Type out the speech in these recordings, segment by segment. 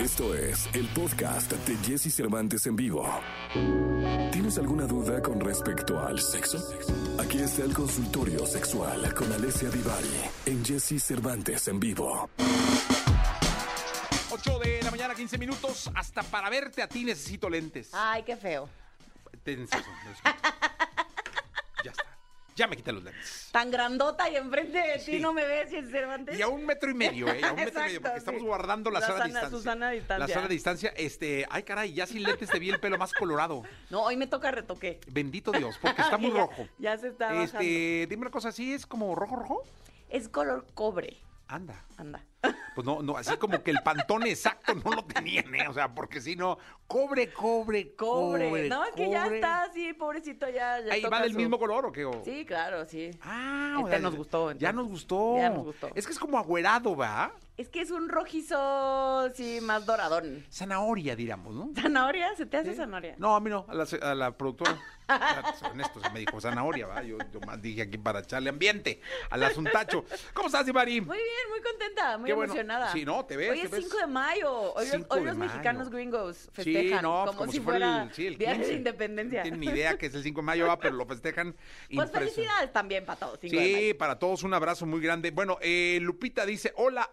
Esto es el podcast de Jesse Cervantes en vivo. ¿Tienes alguna duda con respecto al sexo? Aquí está el consultorio sexual con Alessia Divari en Jesse Cervantes en vivo. 8 de la mañana, 15 minutos. Hasta para verte a ti necesito lentes. Ay, qué feo. Tenso. Ya me quité los lentes. Tan grandota y enfrente de ti Sí. no me ves, y Cervantes. Y a un metro y medio, ¿eh? A un metro y medio, porque estamos guardando la, La sana, distancia. su sana distancia. La sana distancia. Este, ay, caray, ya sin lentes te vi el pelo más colorado. No, hoy me toca retoque. Bendito Dios, porque está muy Ya- rojo. Ya se está bajando. Este, dime una cosa, ¿sí es como rojo, rojo? Es color cobre. Anda. Anda. Pues no, no, así como que el pantón exacto no lo tenían, ¿eh? O sea, porque si no, cobre, cobre, Cobre. cobre. no, es que ya está así, pobrecito, ya. le Ahí toca va del su- mismo color o qué? O- Sí, claro, sí. Ah, Este o sea, nos gustó, Ya nos gustó. Ya nos gustó. Es que es como agüerado, ¿va? Es que es un rojizo, sí, más doradón. Zanahoria, diríamos, ¿no? ¿Zanahoria? ¿Se te hace zanahoria? No, a mí no, a la, a la productora. Ya, soy honesto, me dijo zanahoria, ¿va? Yo, yo más dije aquí para echarle ambiente al asuntacho. ¿Cómo estás, Ivari? Muy bien, muy contenta, muy Qué bueno. emocionada. Sí, no, te ves, Hoy es ves. 5 de mayo. Hoy, los- 5 hoy de los mayo. mexicanos gringos festejan no, como, como si si fuera el- sí, el Día de 15. la Independencia. No tienen ni idea que es el 5 de mayo, ¿va? pero lo festejan. Pues felicidades también para todos. 5 de Sí, mayo. para todos un abrazo muy grande. Bueno, eh, Lupita dice, hola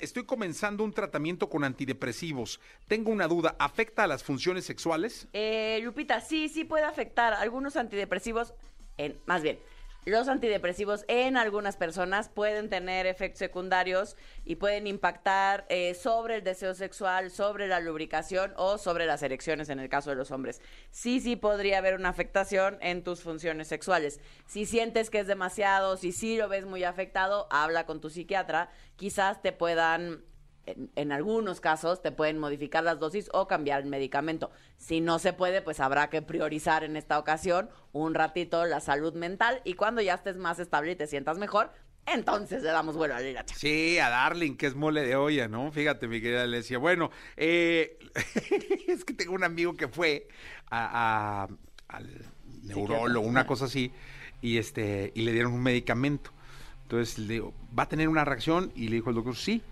Estoy comenzando un tratamiento con antidepresivos. Tengo una duda, ¿afecta a las funciones sexuales? Eh, Lupita, sí, sí puede afectar algunos antidepresivos, en, más bien, los antidepresivos en algunas personas pueden tener efectos secundarios y pueden impactar eh, sobre el deseo sexual, sobre la lubricación o sobre las erecciones en el caso de los hombres. Sí, sí podría haber una afectación en tus funciones sexuales. Si sientes que es demasiado, si sí lo ves muy afectado, habla con tu psiquiatra. Quizás te puedan en, en algunos casos te pueden modificar las dosis o cambiar el medicamento. Si no se puede, pues habrá que priorizar en esta ocasión un ratito la salud mental y cuando ya estés más estable y te sientas mejor, entonces le damos vuelo a la hilacha. Sí, a Darling, que es mole de olla, ¿no? Fíjate, mi querida Alesia. Bueno, eh, es que tengo un amigo que fue a, a- al neurólogo, una cosa así, y este, y le dieron un medicamento. Entonces le digo, ¿va a tener una reacción? Y le dijo el doctor, sí.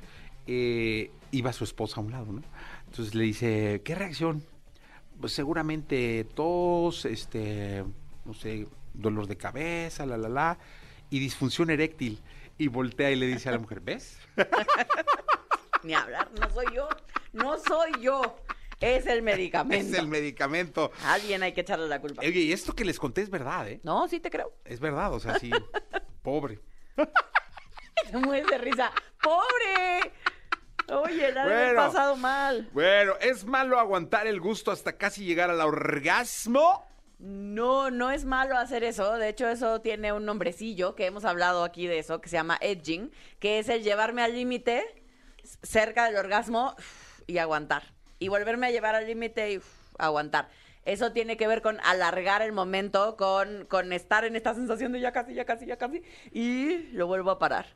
Eh, iba su esposa a un lado, ¿no? Entonces le dice, ¿qué reacción? Pues seguramente tos, este, no sé, dolor de cabeza, la, la, la, y disfunción eréctil. Y voltea y le dice a la mujer, ¿ves? Ni hablar, no soy yo, no soy yo, es el medicamento. Es el medicamento. A Alguien hay que echarle la culpa. Oye, y esto que les conté es verdad, ¿eh? No, sí te creo. Es verdad, o sea, sí, pobre. Te mueres de risa. ¡Pobre! Oye, la Bueno. pasado mal. Bueno, ¿es malo aguantar el gusto hasta casi llegar al orgasmo? No, no es malo hacer eso. De hecho, eso tiene un nombrecillo que hemos hablado aquí de eso, que se llama edging, que es el llevarme al límite cerca del orgasmo y aguantar. Y volverme a llevar al límite y uf, aguantar. Eso tiene que ver con alargar el momento, con, con estar en esta sensación de ya casi, ya casi, ya casi, y lo vuelvo a parar.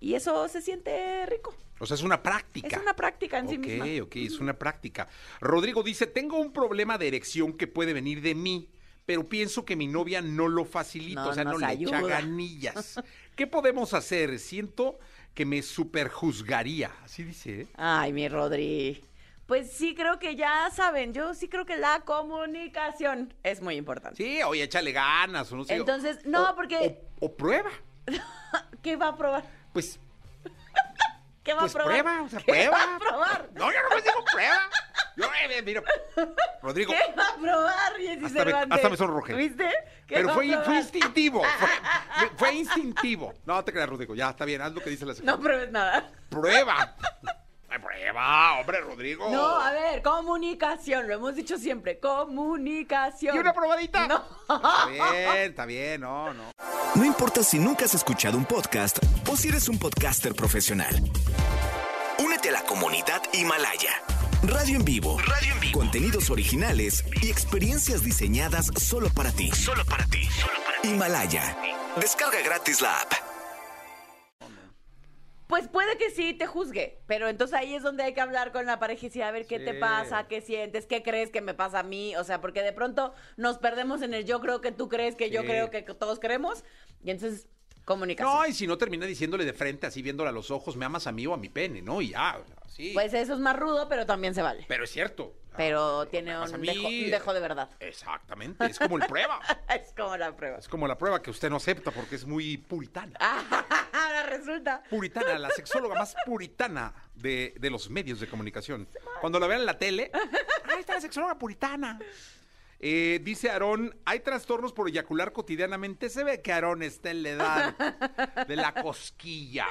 Y eso se siente rico. O sea, es una práctica. Es una práctica en sí Ok, misma. ok, es una práctica. Rodrigo dice, tengo un problema de erección que puede venir de mí, pero pienso que mi novia no lo facilita, No o sea, no le echa ganillas. ¿Qué podemos hacer? Siento que me superjuzgaría. Así dice, ¿eh? Ay, mi Rodri. Pues sí, creo que ya saben, yo sí creo que la comunicación es muy importante. Sí, oye, échale ganas, o no sé. Entonces, no, o- porque- O, o prueba. ¿Qué va a probar? Pues, ¿Qué va pues a probar? prueba, o sea, ¿Qué prueba. va a probar? No, yo no me digo prueba. Yo, eh, mira, Rodrigo, ¿Qué va a probar, Jessy Hasta me- Cervantes? hasta me sonrojé. ¿Viste? ¿Qué pero fue, instintivo. Fue, fue instintivo. No te creas, Rodrigo. Ya está bien, haz lo que dice la señora. No pruebes nada. Prueba. Prueba, hombre, Rodrigo. No, a ver, comunicación, lo hemos dicho siempre, comunicación. ¿Y una probadita? No. Está bien, está bien, no, no. No importa si nunca has escuchado un podcast o si eres un podcaster profesional. Únete a la comunidad Himalaya. Radio en vivo. Radio en vivo. Contenidos originales y experiencias diseñadas solo para ti. Solo para ti. Himalaya. Descarga gratis la app. Pues puede que sí te juzgue, pero entonces ahí es donde hay que hablar con la pareja y decir, a ver qué te pasa, qué sientes, qué crees que me pasa a mí, o sea, porque de pronto nos perdemos en el yo creo que tú crees que yo creo que todos creemos y entonces comunicación. No, y si no termina diciéndole de frente, así viéndole a los ojos, ¿me amas a mí o a mi pene? ¿No? Y ya, sí. Pues eso es más rudo, pero también se vale. Pero es cierto. Pero Ah, tiene ¿me amas a un mí? dejo, un dejo de verdad. Exactamente, es como el prueba. es como la prueba. Es como la prueba que usted no acepta porque es muy puritana. Ahora resulta. Puritana, la sexóloga más puritana de, de los medios de comunicación. Cuando la vean en la tele, ahí está la sexóloga puritana. Eh, dice Aarón, hay trastornos por eyacular cotidianamente. Se ve que Aarón está en la edad de la cosquilla.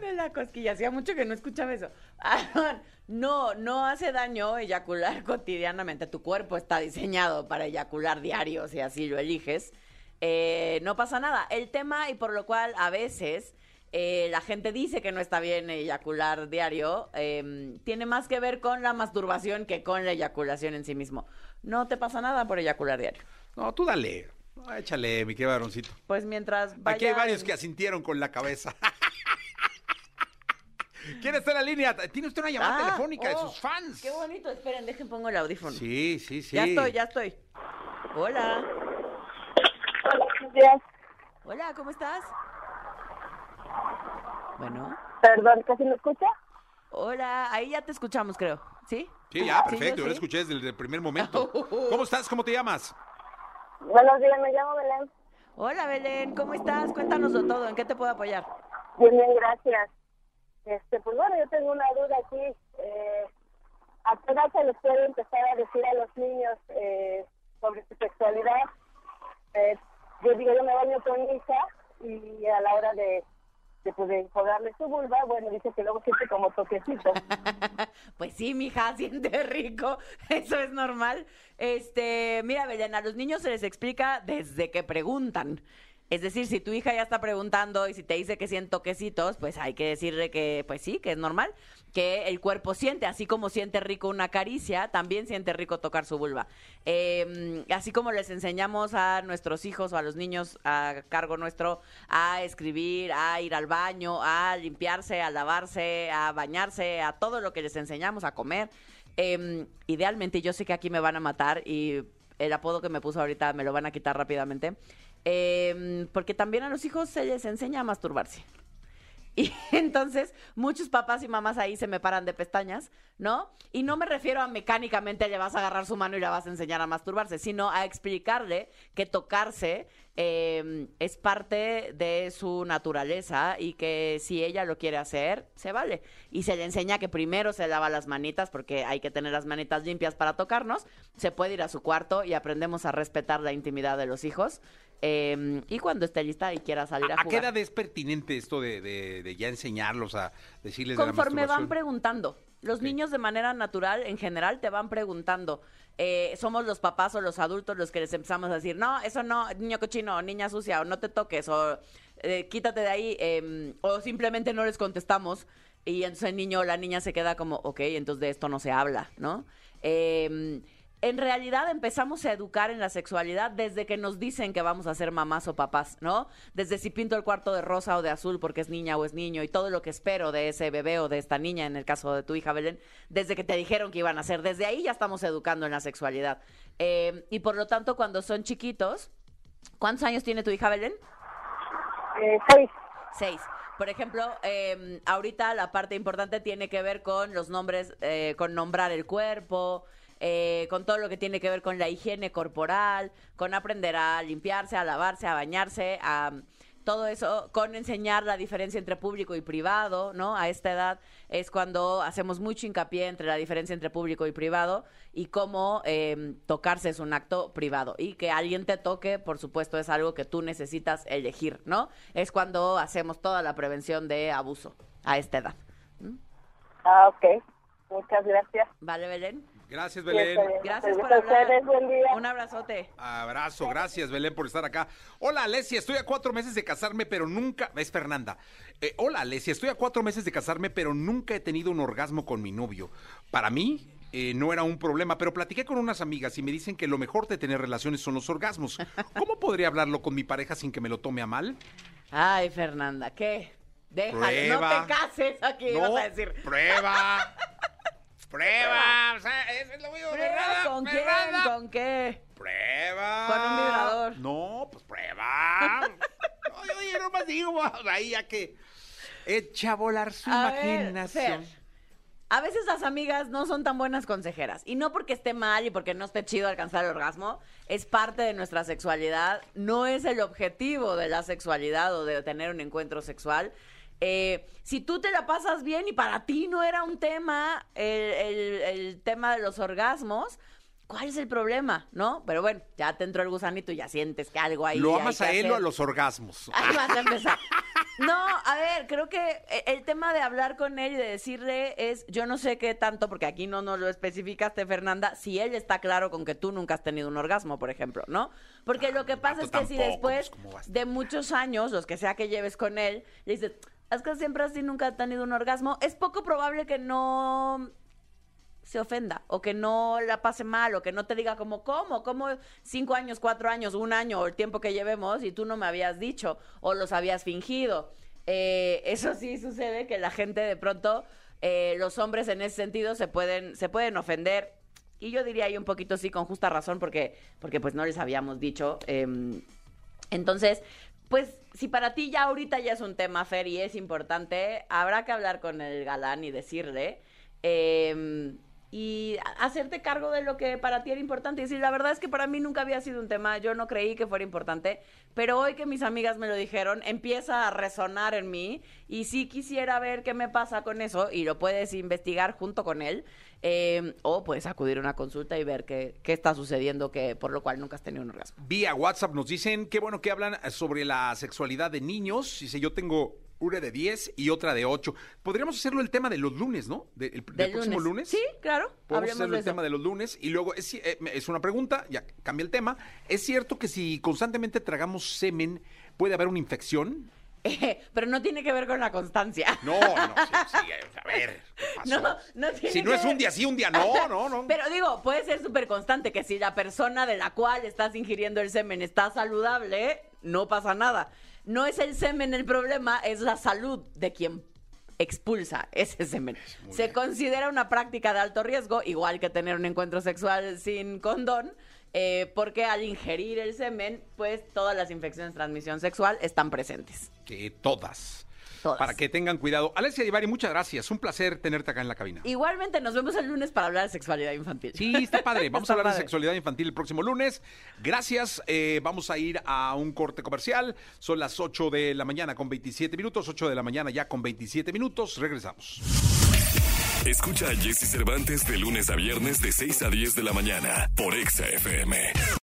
De la cosquilla, hacía mucho que no escuchaba eso. Aaron, no, no hace daño eyacular cotidianamente. Tu cuerpo está diseñado para eyacular diario, si así lo eliges. Eh, no pasa nada. El tema, y por lo cual a veces eh, la gente dice que no está bien eyacular diario, eh, tiene más que ver con la masturbación que con la eyaculación en sí mismo. No te pasa nada por eyacular diario. No, tú dale. Échale, mi querido Aaroncito. Pues mientras vaya... Aquí hay varios que asintieron con la cabeza. ¿Quién está en la línea? Tiene usted una llamada Ah, telefónica de oh, sus fans. Qué bonito, esperen, dejen pongo el audífono. Sí, sí, sí. Ya estoy, ya estoy. Hola. Hola, buenos días. Hola, ¿cómo estás? Bueno. Perdón, ¿casi me escucha? Hola, ahí ya te escuchamos, creo. ¿Sí? Sí, ya, Sí, perfecto. yo Yo lo escuché desde el primer momento. ¿Cómo estás? ¿Cómo te llamas? Buenos días, me llamo Belén. Hola, Belén, ¿cómo estás? Cuéntanoslo todo, ¿en qué te puedo apoyar? Bien, bien, gracias. Este, pues bueno, yo tengo una duda aquí. Eh, ¿A qué edad se les puede empezar a decir a los niños eh, sobre su sexualidad? Eh, yo digo, yo me baño con mi hija y a la hora de, de, pues, de su vulva, bueno, dice que luego siente como toquecito. Pues sí, mija, siente rico, eso es normal. Este, mira, Belén, a los niños se les explica desde que preguntan. Es decir, si tu hija ya está preguntando y si te dice que siente toquecitos, pues hay que decirle que, pues sí, que es normal, que el cuerpo siente, así como siente rico una caricia, también siente rico tocar su vulva. Eh, así como les enseñamos a nuestros hijos o a los niños a cargo nuestro a escribir, a ir al baño, a limpiarse, a lavarse, a bañarse, a todo lo que les enseñamos, a comer. Eh, idealmente, yo sé que aquí me van a matar y el apodo que me puso ahorita me lo van a quitar rápidamente. Eh, porque también a los hijos se les enseña a masturbarse. Y entonces muchos papás y mamás ahí se me paran de pestañas, ¿no? Y no me refiero a mecánicamente le vas a agarrar su mano y la vas a enseñar a masturbarse, sino a explicarle que tocarse eh, es parte de su naturaleza y que si ella lo quiere hacer, se vale. Y se le enseña que primero se lava las manitas porque hay que tener las manitas limpias para tocarnos, se puede ir a su cuarto y aprendemos a respetar la intimidad de los hijos. Eh, y cuando esté lista y quiera salir a, ¿A jugar. qué edad es pertinente esto de, de- de ya enseñarlos a decirles de la Conforme van preguntando. Los niños de manera natural, en general, te van preguntando. Eh, somos los papás o los adultos los que les empezamos a decir, no, eso no, niño cochino, niña sucia, o no te toques, o eh, quítate de ahí, em, o simplemente no les contestamos. Y entonces el niño o la niña se queda como, ok, entonces de esto no se habla, ¿no? Em, en realidad empezamos a educar en la sexualidad desde que nos dicen que vamos a ser mamás o papás, ¿no? Desde si pinto el cuarto de rosa o de azul porque es niña o es niño y todo lo que espero de ese bebé o de esta niña, en el caso de tu hija Belén, desde que te dijeron que iban a ser, desde ahí ya estamos educando en la sexualidad. Eh, y por lo tanto, cuando son chiquitos, ¿cuántos años tiene tu hija Belén? Eh, seis. Seis. Por ejemplo, eh, ahorita la parte importante tiene que ver con los nombres, eh, con nombrar el cuerpo, eh, con todo lo que tiene que ver con la higiene corporal, con aprender a limpiarse, a lavarse, a bañarse, a todo eso, con enseñar la diferencia entre público y privado, ¿no? A esta edad es cuando hacemos mucho hincapié entre la diferencia entre público y privado y cómo eh, tocarse es un acto privado y que alguien te toque, por supuesto, es algo que tú necesitas elegir, ¿no? Es cuando hacemos toda la prevención de abuso a esta edad. Ah, ok. Muchas gracias. ¿Vale, Belén? Gracias, Belén. Gracias por hablar. ustedes, buen día. Un abrazote. Abrazo, gracias Belén por estar acá. Hola Alesia, estoy a cuatro meses de casarme, pero nunca. Es Fernanda. Eh, hola Alesia, estoy a cuatro meses de casarme, pero nunca he tenido un orgasmo con mi novio. Para mí eh, no era un problema, pero platiqué con unas amigas y me dicen que lo mejor de tener relaciones son los orgasmos. ¿Cómo podría hablarlo con mi pareja sin que me lo tome a mal? Ay, Fernanda, ¿qué? Déjalo, no te cases aquí, no, vas a decir. prueba. prueba. O sea, eso es lo mío, Prueba, ¿Con quién? ¿Con qué? Prueba. Con un vibrador. No, pues prueba. Oye, oye, no más digo, ahí a que echa a volar su A imaginación. A veces las amigas no son tan buenas consejeras. Y no porque esté mal y porque no esté chido alcanzar el orgasmo, es parte de nuestra sexualidad, no es el objetivo de la sexualidad o de tener un encuentro sexual. Eh, si tú te la pasas bien y para ti no era un tema el, el- el tema de los orgasmos, ¿cuál es el problema? ¿No? Pero bueno, ya te entró el gusanito y ya sientes que algo ahí. ¿Lo amas a él o a los orgasmos? Ahí vas a empezar. No, a ver, creo que e- el tema de hablar con él y de decirle es, yo no sé qué tanto, porque aquí no nos lo especificaste, Fernanda, si él está claro con que tú nunca has tenido un orgasmo, por ejemplo, ¿no? Porque lo que pasa vato es que si después pues, ¿cómo va a estar? de muchos años, los que sea que lleves con él, le dices, es que siempre así nunca ha tenido un orgasmo, es poco probable que no se ofenda o que no la pase mal o que no te diga como, ¿cómo? ¿Cómo cinco años, cuatro años, un año o el tiempo que llevemos y tú no me habías dicho o los habías fingido? Eh, eso sí sucede que la gente de pronto, eh, los hombres en ese sentido se pueden, se pueden ofender y yo diría ahí un poquito sí con justa razón porque, porque pues no les habíamos dicho. em, entonces, pues si para ti ya ahorita ya es un tema, Fer, y es importante, habrá que hablar con el galán y decirle. eh, y hacerte cargo de lo que para ti era importante. Y decir, la verdad es que para mí nunca había sido un tema, yo no creí que fuera importante, pero hoy que mis amigas me lo dijeron, empieza a resonar en mí y sí quisiera ver qué me pasa con eso y lo puedes investigar junto con él eh, o puedes acudir a una consulta y ver qué, qué está sucediendo que por lo cual nunca has tenido un orgasmo. Vía WhatsApp nos dicen, qué bueno que hablan sobre la sexualidad de niños. Dice, yo tengo una de 10 y otra de 8. Podríamos hacerlo el tema de los lunes, ¿no? De- el, del Del próximo lunes. Sí, claro. Podemos hacerlo el tema de los lunes. Y luego, es, eh, es una pregunta, ya cambia el tema. ¿Es cierto que si constantemente tragamos semen puede haber una infección? Eh, pero no tiene que ver con la constancia. No, no, sí, sí, a ver, ¿qué pasó? No, no tiene Si no que es ver. un día sí, un día no, no, no. Pero digo, puede ser súper constante que si la persona de la cual estás ingiriendo el semen está saludable, no pasa nada. No es el semen el problema, es la salud de quien expulsa ese semen. Se considera una práctica de alto riesgo, igual que tener un encuentro sexual sin condón, eh, porque al ingerir el semen, pues todas las infecciones de transmisión sexual están presentes. Que todas. Todas. Para que tengan cuidado. Alessia Divari, muchas gracias. Un placer tenerte acá en la cabina. Igualmente, nos vemos el lunes para hablar de sexualidad infantil. Sí, está padre. Vamos Está a hablar de sexualidad infantil el próximo lunes. Gracias. Eh, vamos a ir a un corte comercial. Son las 8 de la mañana con 27 minutos. 8 de la mañana ya con 27 minutos. Regresamos. Escucha a Jesse Cervantes de lunes a viernes de 6 a 10 de la mañana por Exa FM.